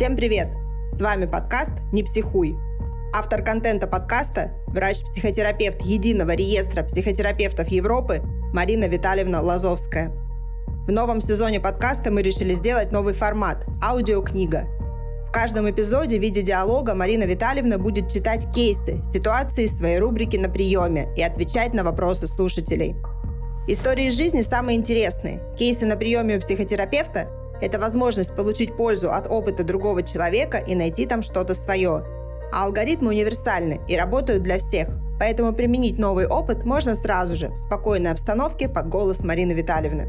Всем привет! С вами подкаст «Не психуй». Автор контента подкаста – врач-психотерапевт Единого реестра психотерапевтов Европы Марина Витальевна Лазовская. В новом сезоне подкаста мы решили сделать новый формат – аудиокнига. В каждом эпизоде в виде диалога Марина Витальевна будет читать кейсы, ситуации из своей рубрики «На приеме» и отвечать на вопросы слушателей. Истории из жизни самые интересные. Кейсы на приеме у психотерапевта – это возможность получить пользу от опыта другого человека и найти там что-то свое. А алгоритмы универсальны и работают для всех. Поэтому применить новый опыт можно сразу же, в спокойной обстановке под голос Марины Витальевны.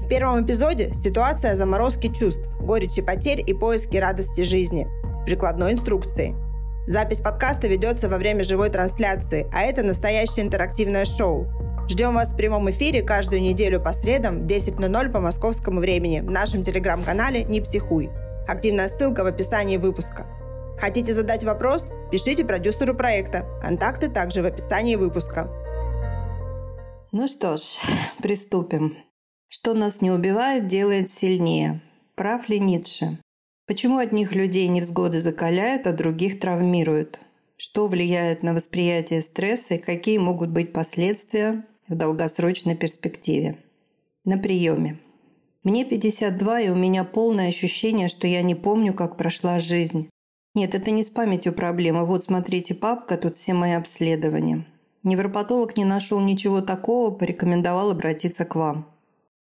В первом эпизоде ситуация заморозки чувств, горечи потерь и поиски радости жизни с прикладной инструкцией. Запись подкаста ведется во время живой трансляции, а это настоящее интерактивное шоу. Ждем вас в прямом эфире каждую неделю по средам в 10.00 по московскому времени в нашем телеграм-канале «Не психуй». Активная ссылка в описании выпуска. Хотите задать вопрос? Пишите продюсеру проекта. Контакты также в описании выпуска. Ну что ж, приступим. Что нас не убивает, делает сильнее. Прав ли Ницше? Почему одних людей невзгоды закаляют, а других травмируют? Что влияет на восприятие стресса и какие могут быть последствия в долгосрочной перспективе? На приеме. Мне 52, и у меня полное ощущение, что я не помню, как прошла жизнь. Нет, это не с памятью проблема. Вот смотрите, папка, тут все мои обследования. Невропатолог не нашел ничего такого, порекомендовал обратиться к вам.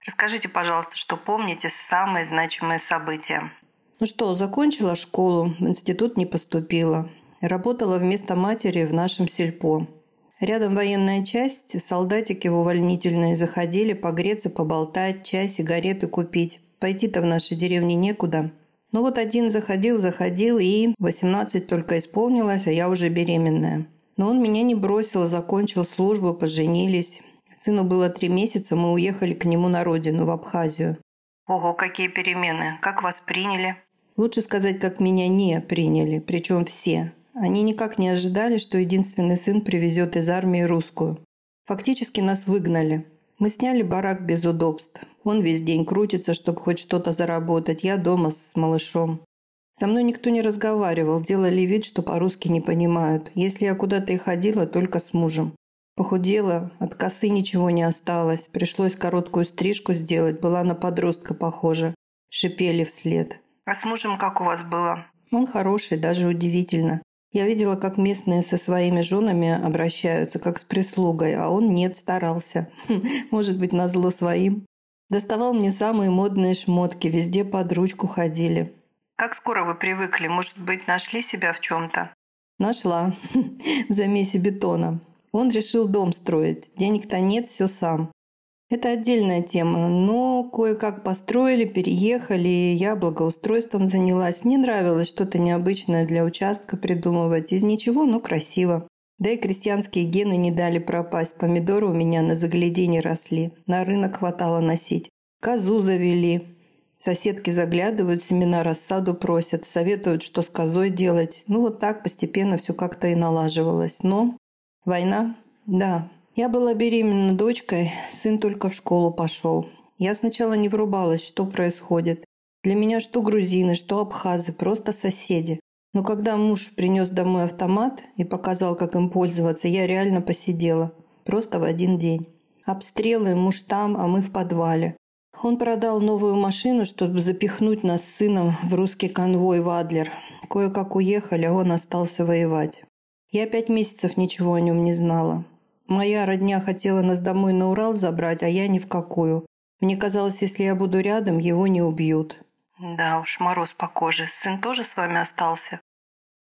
Расскажите, пожалуйста, что помните самые значимые события. Ну что, закончила школу, в институт не поступила. Работала вместо матери в нашем сельпо. Рядом военная часть, солдатики в увольнительные заходили погреться, поболтать, чай, сигареты купить. Пойти-то в нашей деревне некуда. Ну вот один заходил, заходил, и 18 только исполнилось, а я уже беременная. Но он меня не бросил, закончил службу, поженились. Сыну было три месяца, мы уехали к нему на родину, в Абхазию. Ого, какие перемены! Как вас приняли? Лучше сказать, как меня не приняли, причем все. Они никак не ожидали, что единственный сын привезет из армии русскую. Фактически нас выгнали. Мы сняли барак без удобств. Он весь день крутится, чтобы хоть что-то заработать. Я дома с малышом. Со мной никто не разговаривал, делали вид, что по-русски не понимают. Если я куда-то и ходила, только с мужем. Похудела, от косы ничего не осталось. Пришлось короткую стрижку сделать, была на подростка похожа. Шипели вслед. «А с мужем как у вас было?» «Он хороший, даже удивительно. Я видела, как местные со своими женами обращаются, как с прислугой, а он нет, старался. Может быть, назло своим. Доставал мне самые модные шмотки, везде под ручку ходили. Как скоро вы привыкли? Может быть, нашли себя в чем-то? Нашла. в замесе бетона. Он решил дом строить. Денег-то нет, все сам. Это отдельная тема, но кое-как построили, переехали, я благоустройством занялась. Мне нравилось что-то необычное для участка придумывать. Из ничего, но красиво. Да и крестьянские гены не дали пропасть. Помидоры у меня на загляденье росли. На рынок хватало носить. Козу завели. Соседки заглядывают, семена рассаду просят, советуют, что с козой делать. Ну вот так постепенно все как-то и налаживалось. Но Война? Да. Я была беременна дочкой, сын только в школу пошел. Я сначала не врубалась, что происходит. Для меня что грузины, что абхазы, просто соседи. Но когда муж принес домой автомат и показал, как им пользоваться, я реально посидела. Просто в один день. Обстрелы, муж там, а мы в подвале. Он продал новую машину, чтобы запихнуть нас с сыном в русский конвой в Адлер. Кое-как уехали, а он остался воевать. Я пять месяцев ничего о нем не знала. Моя родня хотела нас домой на Урал забрать, а я ни в какую. Мне казалось, если я буду рядом, его не убьют. Да уж, мороз по коже. Сын тоже с вами остался?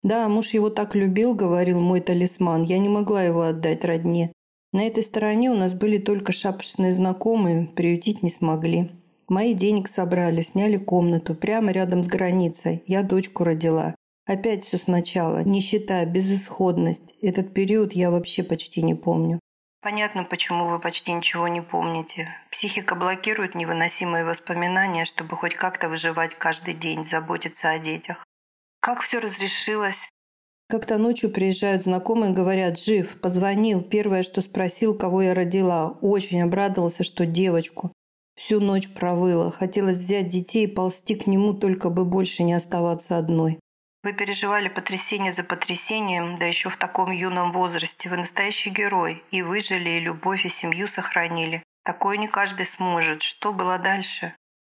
Да, муж его так любил, говорил мой талисман. Я не могла его отдать родне. На этой стороне у нас были только шапочные знакомые, приютить не смогли. Мои денег собрали, сняли комнату прямо рядом с границей. Я дочку родила. Опять все сначала. Нищета, безысходность. Этот период я вообще почти не помню. Понятно, почему вы почти ничего не помните. Психика блокирует невыносимые воспоминания, чтобы хоть как-то выживать каждый день, заботиться о детях. Как все разрешилось? Как-то ночью приезжают знакомые, говорят, жив, позвонил. Первое, что спросил, кого я родила. Очень обрадовался, что девочку. Всю ночь провыла. Хотелось взять детей и ползти к нему, только бы больше не оставаться одной. Вы переживали потрясение за потрясением, да еще в таком юном возрасте. Вы настоящий герой. И выжили, и любовь, и семью сохранили. Такое не каждый сможет. Что было дальше?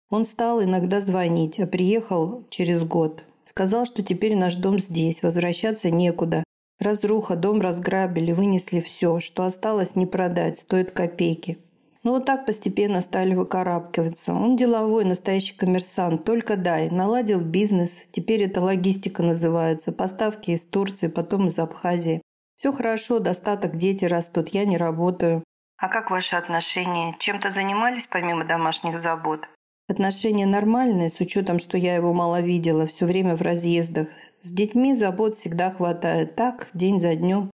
Он стал иногда звонить, а приехал через год. Сказал, что теперь наш дом здесь, возвращаться некуда. Разруха, дом разграбили, вынесли все, что осталось не продать, стоит копейки. Ну вот так постепенно стали выкарабкиваться. Он деловой, настоящий коммерсант, только дай. Наладил бизнес, теперь это логистика называется. Поставки из Турции, потом из Абхазии. Все хорошо, достаток, дети растут, я не работаю. А как ваши отношения? Чем-то занимались помимо домашних забот? Отношения нормальные, с учетом, что я его мало видела, все время в разъездах. С детьми забот всегда хватает. Так, день за днем.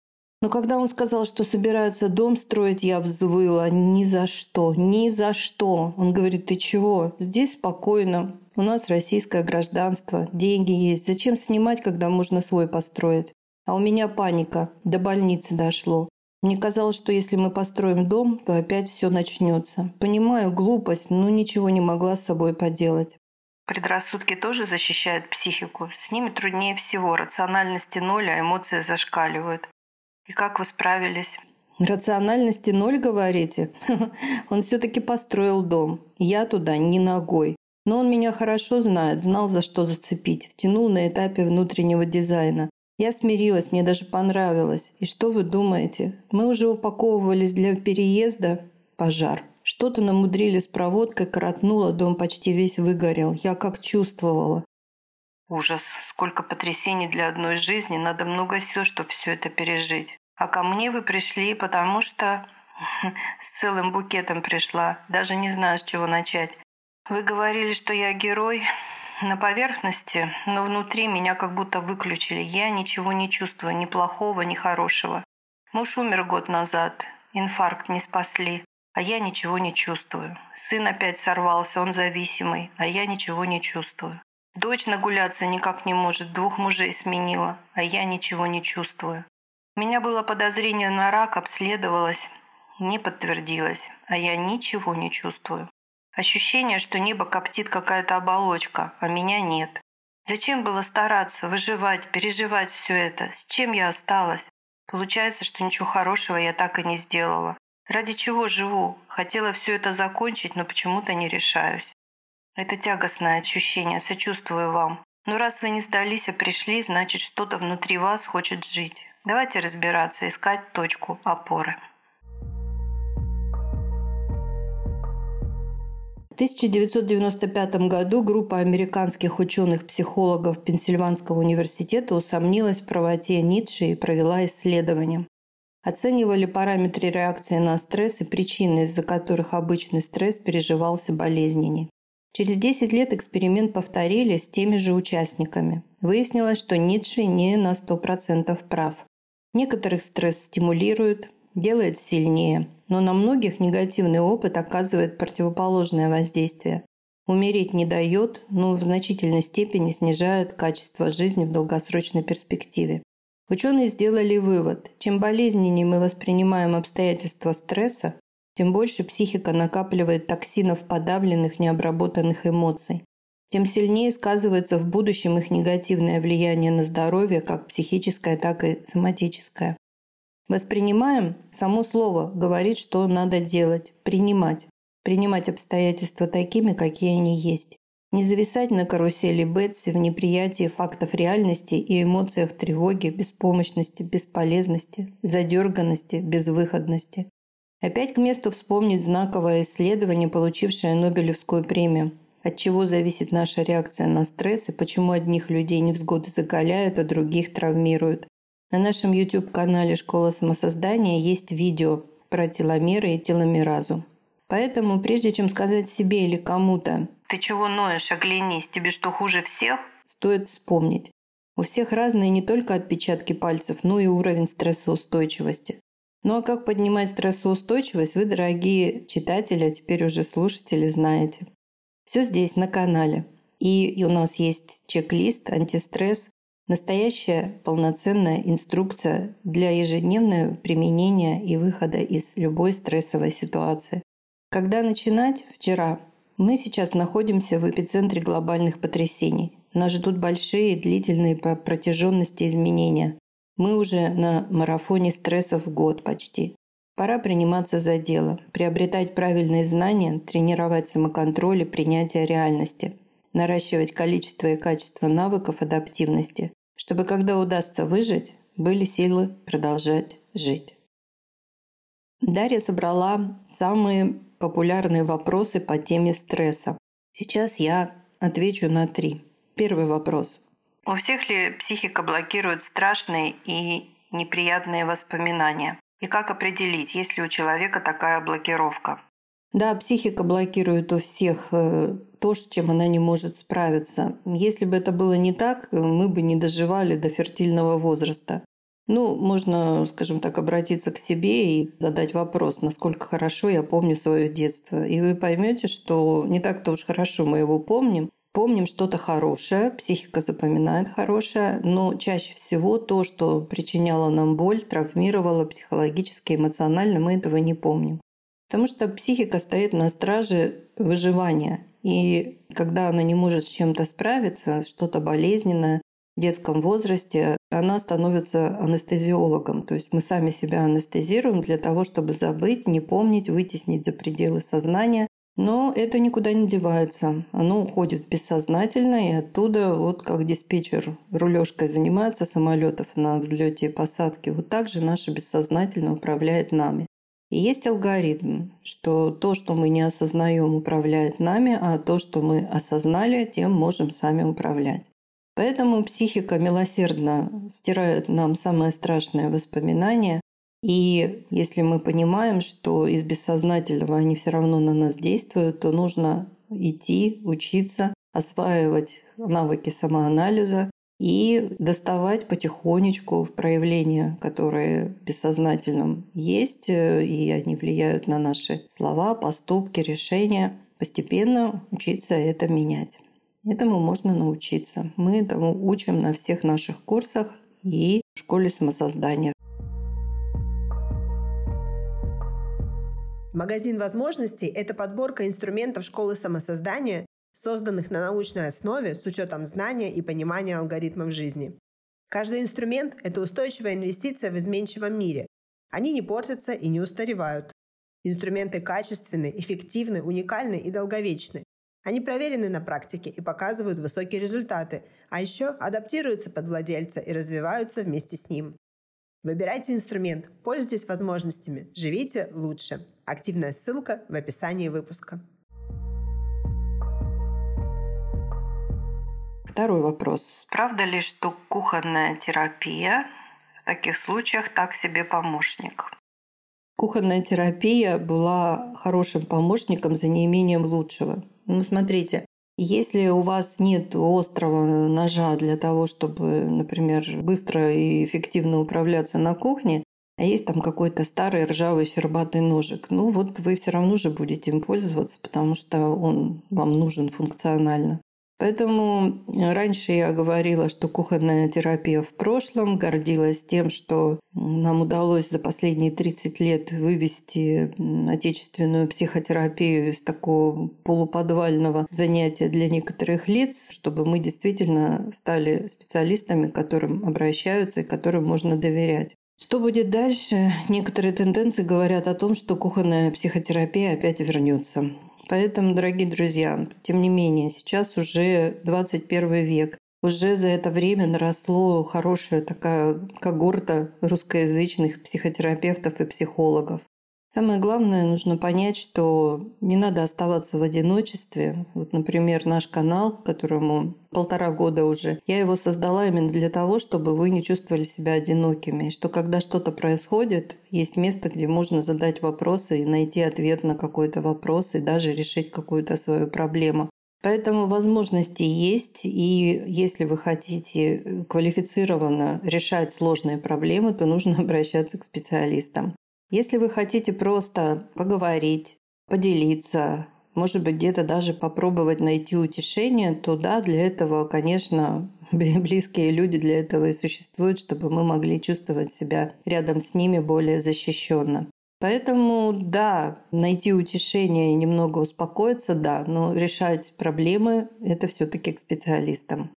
Но когда он сказал, что собираются дом строить, я взвыла. Ни за что, ни за что. Он говорит, ты чего? Здесь спокойно. У нас российское гражданство, деньги есть. Зачем снимать, когда можно свой построить? А у меня паника. До больницы дошло. Мне казалось, что если мы построим дом, то опять все начнется. Понимаю, глупость, но ничего не могла с собой поделать. Предрассудки тоже защищают психику. С ними труднее всего. Рациональности ноль, а эмоции зашкаливают. И как вы справились? Рациональности ноль, говорите? Он все-таки построил дом. Я туда не ногой. Но он меня хорошо знает, знал, за что зацепить. Втянул на этапе внутреннего дизайна. Я смирилась, мне даже понравилось. И что вы думаете? Мы уже упаковывались для переезда. Пожар. Что-то намудрили с проводкой, коротнуло, дом почти весь выгорел. Я как чувствовала. Ужас. Сколько потрясений для одной жизни. Надо много сил, чтобы все это пережить. А ко мне вы пришли, потому что с целым букетом пришла. Даже не знаю, с чего начать. Вы говорили, что я герой на поверхности, но внутри меня как будто выключили. Я ничего не чувствую, ни плохого, ни хорошего. Муж умер год назад. Инфаркт не спасли. А я ничего не чувствую. Сын опять сорвался, он зависимый, а я ничего не чувствую. Дочь нагуляться никак не может, двух мужей сменила, а я ничего не чувствую. У меня было подозрение на рак, обследовалось, не подтвердилось, а я ничего не чувствую. Ощущение, что небо коптит какая-то оболочка, а меня нет. Зачем было стараться, выживать, переживать все это? С чем я осталась? Получается, что ничего хорошего я так и не сделала. Ради чего живу? Хотела все это закончить, но почему-то не решаюсь. Это тягостное ощущение, сочувствую вам. Но раз вы не сдались, а пришли, значит, что-то внутри вас хочет жить. Давайте разбираться, искать точку опоры. В 1995 году группа американских ученых-психологов Пенсильванского университета усомнилась в правоте Ницше и провела исследование. Оценивали параметры реакции на стресс и причины, из-за которых обычный стресс переживался болезненней. Через 10 лет эксперимент повторили с теми же участниками. Выяснилось, что Ницше не на 100% прав. Некоторых стресс стимулирует, делает сильнее, но на многих негативный опыт оказывает противоположное воздействие. Умереть не дает, но в значительной степени снижает качество жизни в долгосрочной перспективе. Ученые сделали вывод, чем болезненнее мы воспринимаем обстоятельства стресса, тем больше психика накапливает токсинов подавленных необработанных эмоций, тем сильнее сказывается в будущем их негативное влияние на здоровье, как психическое, так и соматическое. Воспринимаем само слово говорит, что надо делать, принимать. Принимать обстоятельства такими, какие они есть. Не зависать на карусели Бетси в неприятии фактов реальности и эмоциях тревоги, беспомощности, бесполезности, задерганности, безвыходности. Опять к месту вспомнить знаковое исследование, получившее Нобелевскую премию. От чего зависит наша реакция на стресс и почему одних людей невзгоды закаляют, а других травмируют. На нашем YouTube-канале «Школа самосоздания» есть видео про теломеры и теломеразу. Поэтому, прежде чем сказать себе или кому-то «Ты чего ноешь, оглянись, тебе что, хуже всех?» стоит вспомнить. У всех разные не только отпечатки пальцев, но и уровень стрессоустойчивости. Ну а как поднимать стрессоустойчивость, вы, дорогие читатели, а теперь уже слушатели, знаете. Все здесь на канале. И у нас есть чек-лист, антистресс, настоящая полноценная инструкция для ежедневного применения и выхода из любой стрессовой ситуации. Когда начинать? Вчера. Мы сейчас находимся в эпицентре глобальных потрясений. Нас ждут большие длительные по протяженности изменения. Мы уже на марафоне стрессов год почти. Пора приниматься за дело, приобретать правильные знания, тренировать самоконтроль и принятие реальности, наращивать количество и качество навыков адаптивности, чтобы когда удастся выжить, были силы продолжать жить. Дарья собрала самые популярные вопросы по теме стресса. Сейчас я отвечу на три. Первый вопрос. У всех ли психика блокирует страшные и неприятные воспоминания? И как определить, есть ли у человека такая блокировка? Да, психика блокирует у всех э, то, с чем она не может справиться. Если бы это было не так, мы бы не доживали до фертильного возраста. Ну, можно, скажем так, обратиться к себе и задать вопрос, насколько хорошо я помню свое детство. И вы поймете, что не так-то уж хорошо мы его помним. Помним что-то хорошее, психика запоминает хорошее, но чаще всего то, что причиняло нам боль, травмировало психологически, эмоционально, мы этого не помним. Потому что психика стоит на страже выживания. И когда она не может с чем-то справиться, что-то болезненное, в детском возрасте, она становится анестезиологом. То есть мы сами себя анестезируем для того, чтобы забыть, не помнить, вытеснить за пределы сознания. Но это никуда не девается. Оно уходит в бессознательное, и оттуда, вот как диспетчер рулежкой занимается самолетов на взлете и посадке, вот так же наше бессознательное управляет нами. И есть алгоритм, что то, что мы не осознаем, управляет нами, а то, что мы осознали, тем можем сами управлять. Поэтому психика милосердно стирает нам самые страшные воспоминания. И если мы понимаем, что из бессознательного они все равно на нас действуют, то нужно идти, учиться, осваивать навыки самоанализа и доставать потихонечку проявления, которые в бессознательном есть, и они влияют на наши слова, поступки, решения, постепенно учиться это менять. Этому можно научиться. Мы этому учим на всех наших курсах и в школе самосоздания. Магазин возможностей – это подборка инструментов школы самосоздания, созданных на научной основе с учетом знания и понимания алгоритмов жизни. Каждый инструмент – это устойчивая инвестиция в изменчивом мире. Они не портятся и не устаревают. Инструменты качественны, эффективны, уникальны и долговечны. Они проверены на практике и показывают высокие результаты, а еще адаптируются под владельца и развиваются вместе с ним. Выбирайте инструмент, пользуйтесь возможностями, живите лучше. Активная ссылка в описании выпуска. Второй вопрос. Правда ли, что кухонная терапия в таких случаях так себе помощник? Кухонная терапия была хорошим помощником за неимением лучшего. Ну, смотрите, если у вас нет острого ножа для того, чтобы, например, быстро и эффективно управляться на кухне, а есть там какой-то старый ржавый щербатый ножик, ну вот вы все равно же будете им пользоваться, потому что он вам нужен функционально. Поэтому раньше я говорила, что кухонная терапия в прошлом, гордилась тем, что нам удалось за последние 30 лет вывести отечественную психотерапию из такого полуподвального занятия для некоторых лиц, чтобы мы действительно стали специалистами, к которым обращаются и которым можно доверять. Что будет дальше? Некоторые тенденции говорят о том, что кухонная психотерапия опять вернется. Поэтому, дорогие друзья, тем не менее, сейчас уже 21 век. Уже за это время наросло хорошая такая когорта русскоязычных психотерапевтов и психологов. Самое главное, нужно понять, что не надо оставаться в одиночестве. Вот, например, наш канал, которому полтора года уже, я его создала именно для того, чтобы вы не чувствовали себя одинокими. Что когда что-то происходит, есть место, где можно задать вопросы и найти ответ на какой-то вопрос и даже решить какую-то свою проблему. Поэтому возможности есть, и если вы хотите квалифицированно решать сложные проблемы, то нужно обращаться к специалистам. Если вы хотите просто поговорить, поделиться, может быть, где-то даже попробовать найти утешение, то да, для этого, конечно, близкие люди для этого и существуют, чтобы мы могли чувствовать себя рядом с ними более защищенно. Поэтому, да, найти утешение и немного успокоиться, да, но решать проблемы – это все таки к специалистам.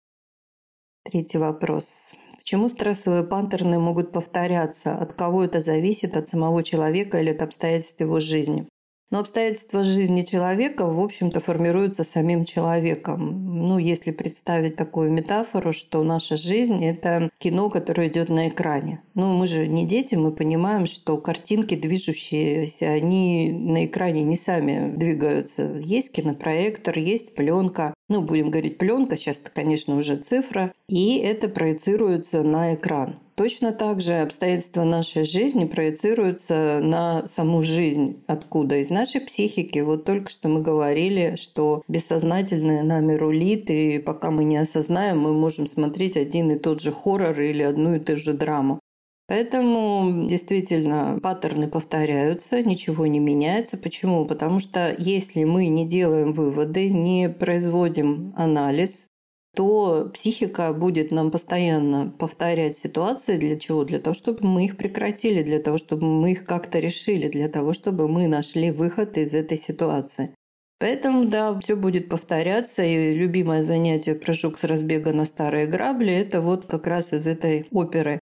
Третий вопрос. Почему стрессовые паттерны могут повторяться? От кого это зависит? От самого человека или от обстоятельств его жизни? Но обстоятельства жизни человека, в общем-то, формируются самим человеком. Ну, если представить такую метафору, что наша жизнь – это кино, которое идет на экране. Ну, мы же не дети, мы понимаем, что картинки движущиеся, они на экране не сами двигаются. Есть кинопроектор, есть пленка. Ну, будем говорить пленка, сейчас это, конечно, уже цифра. И это проецируется на экран. Точно так же обстоятельства нашей жизни проецируются на саму жизнь. Откуда? Из нашей психики. Вот только что мы говорили, что бессознательное нами рулит, и пока мы не осознаем, мы можем смотреть один и тот же хоррор или одну и ту же драму. Поэтому действительно паттерны повторяются, ничего не меняется. Почему? Потому что если мы не делаем выводы, не производим анализ, то психика будет нам постоянно повторять ситуации. Для чего? Для того, чтобы мы их прекратили, для того, чтобы мы их как-то решили, для того, чтобы мы нашли выход из этой ситуации. Поэтому, да, все будет повторяться. И любимое занятие прыжок с разбега на старые грабли – это вот как раз из этой оперы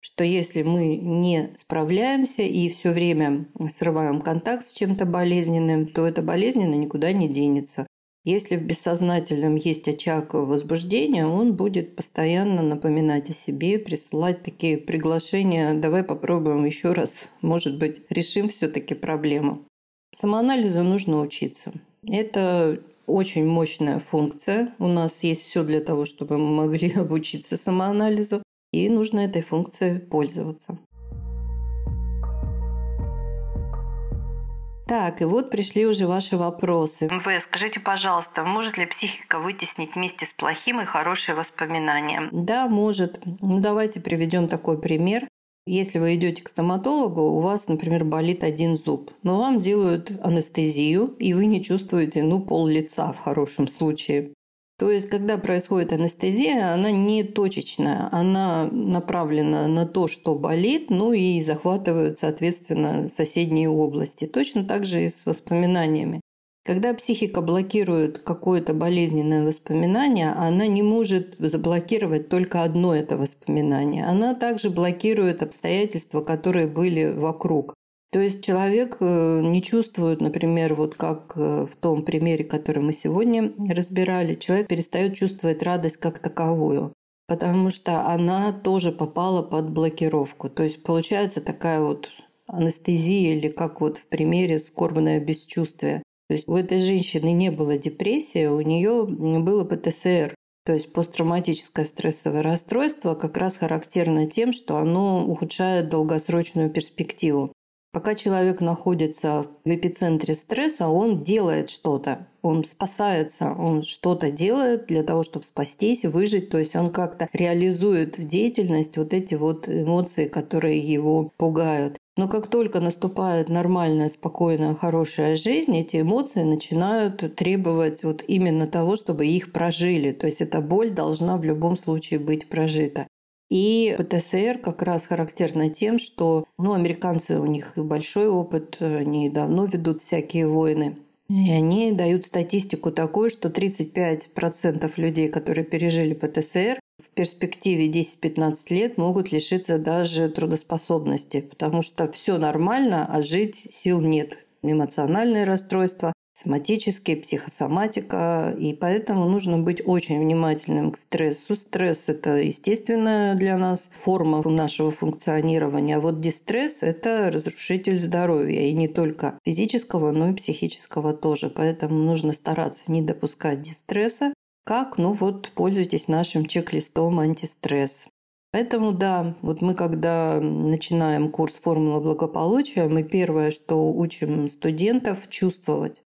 что если мы не справляемся и все время срываем контакт с чем-то болезненным, то это болезненно никуда не денется. Если в бессознательном есть очаг возбуждения, он будет постоянно напоминать о себе, присылать такие приглашения. Давай попробуем еще раз. Может быть, решим все-таки проблему. Самоанализу нужно учиться. Это очень мощная функция. У нас есть все для того, чтобы мы могли обучиться самоанализу. И нужно этой функцией пользоваться. Так, и вот пришли уже ваши вопросы. МВ, скажите, пожалуйста, может ли психика вытеснить вместе с плохим и хорошие воспоминания? Да, может. Ну, давайте приведем такой пример. Если вы идете к стоматологу, у вас, например, болит один зуб, но вам делают анестезию, и вы не чувствуете, ну, пол лица в хорошем случае. То есть, когда происходит анестезия, она не точечная, она направлена на то, что болит, ну и захватывают, соответственно, соседние области. Точно так же и с воспоминаниями. Когда психика блокирует какое-то болезненное воспоминание, она не может заблокировать только одно это воспоминание. Она также блокирует обстоятельства, которые были вокруг. То есть человек э, не чувствует, например, вот как э, в том примере, который мы сегодня разбирали, человек перестает чувствовать радость как таковую, потому что она тоже попала под блокировку. То есть получается такая вот анестезия или как вот в примере скорбное бесчувствие. То есть у этой женщины не было депрессии, у нее было ПТСР. То есть посттравматическое стрессовое расстройство как раз характерно тем, что оно ухудшает долгосрочную перспективу. Пока человек находится в эпицентре стресса, он делает что-то, он спасается, он что-то делает для того, чтобы спастись, выжить, то есть он как-то реализует в деятельность вот эти вот эмоции, которые его пугают. Но как только наступает нормальная, спокойная, хорошая жизнь, эти эмоции начинают требовать вот именно того, чтобы их прожили. То есть эта боль должна в любом случае быть прожита. И ПТСР как раз характерно тем, что ну, американцы, у них большой опыт, они давно ведут всякие войны. И они дают статистику такую, что 35% людей, которые пережили ПТСР, в перспективе 10-15 лет могут лишиться даже трудоспособности, потому что все нормально, а жить сил нет. Эмоциональные расстройства, соматические, психосоматика, и поэтому нужно быть очень внимательным к стрессу. Стресс – это естественная для нас форма нашего функционирования, а вот дистресс – это разрушитель здоровья, и не только физического, но и психического тоже. Поэтому нужно стараться не допускать дистресса. Как? Ну вот, пользуйтесь нашим чек-листом антистресс. Поэтому да, вот мы когда начинаем курс «Формула благополучия», мы первое, что учим студентов чувствовать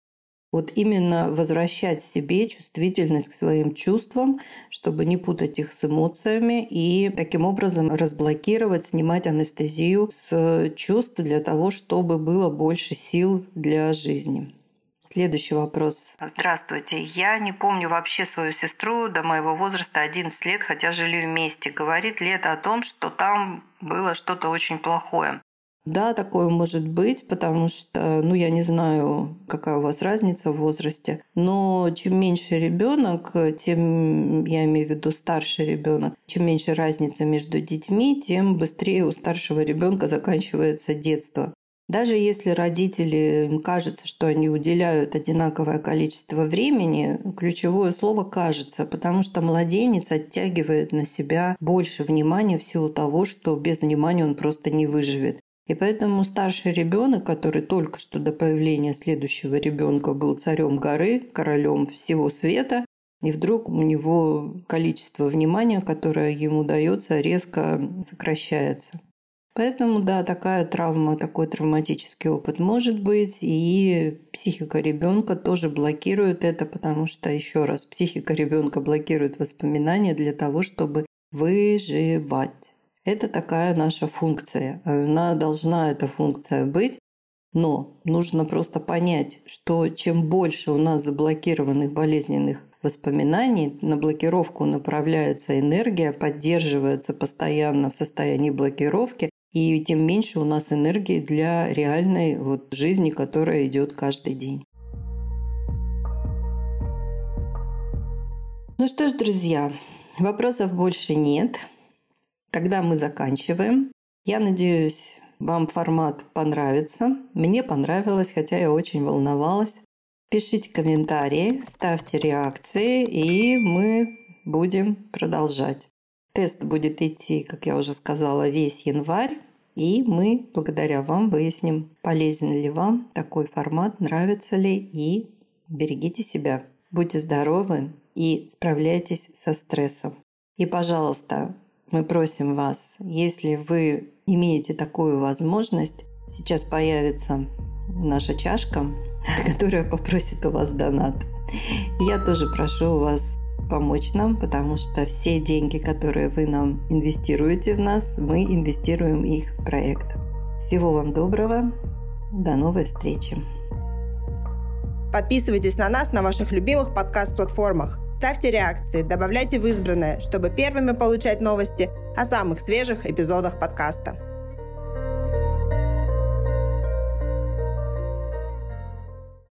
вот именно возвращать себе чувствительность к своим чувствам, чтобы не путать их с эмоциями и таким образом разблокировать, снимать анестезию с чувств для того, чтобы было больше сил для жизни. Следующий вопрос. Здравствуйте. Я не помню вообще свою сестру до моего возраста 11 лет, хотя жили вместе. Говорит ли это о том, что там было что-то очень плохое? Да, такое может быть, потому что, ну, я не знаю, какая у вас разница в возрасте, но чем меньше ребенок, тем, я имею в виду старший ребенок, чем меньше разница между детьми, тем быстрее у старшего ребенка заканчивается детство. Даже если родители, им кажется, что они уделяют одинаковое количество времени, ключевое слово «кажется», потому что младенец оттягивает на себя больше внимания в силу того, что без внимания он просто не выживет. И поэтому старший ребенок, который только что до появления следующего ребенка был царем горы, королем всего света, и вдруг у него количество внимания, которое ему дается, резко сокращается. Поэтому, да, такая травма, такой травматический опыт может быть, и психика ребенка тоже блокирует это, потому что, еще раз, психика ребенка блокирует воспоминания для того, чтобы выживать. Это такая наша функция. Она должна, эта функция быть. Но нужно просто понять, что чем больше у нас заблокированных болезненных воспоминаний, на блокировку направляется энергия, поддерживается постоянно в состоянии блокировки, и тем меньше у нас энергии для реальной вот жизни, которая идет каждый день. Ну что ж, друзья, вопросов больше нет. Тогда мы заканчиваем. Я надеюсь, вам формат понравится. Мне понравилось, хотя я очень волновалась. Пишите комментарии, ставьте реакции, и мы будем продолжать. Тест будет идти, как я уже сказала, весь январь. И мы, благодаря вам, выясним, полезен ли вам такой формат, нравится ли. И берегите себя. Будьте здоровы и справляйтесь со стрессом. И, пожалуйста, мы просим вас, если вы имеете такую возможность, сейчас появится наша чашка, которая попросит у вас донат. Я тоже прошу вас помочь нам, потому что все деньги, которые вы нам инвестируете в нас, мы инвестируем их в проект. Всего вам доброго. До новой встречи. Подписывайтесь на нас на ваших любимых подкаст-платформах. Ставьте реакции, добавляйте в избранное, чтобы первыми получать новости о самых свежих эпизодах подкаста.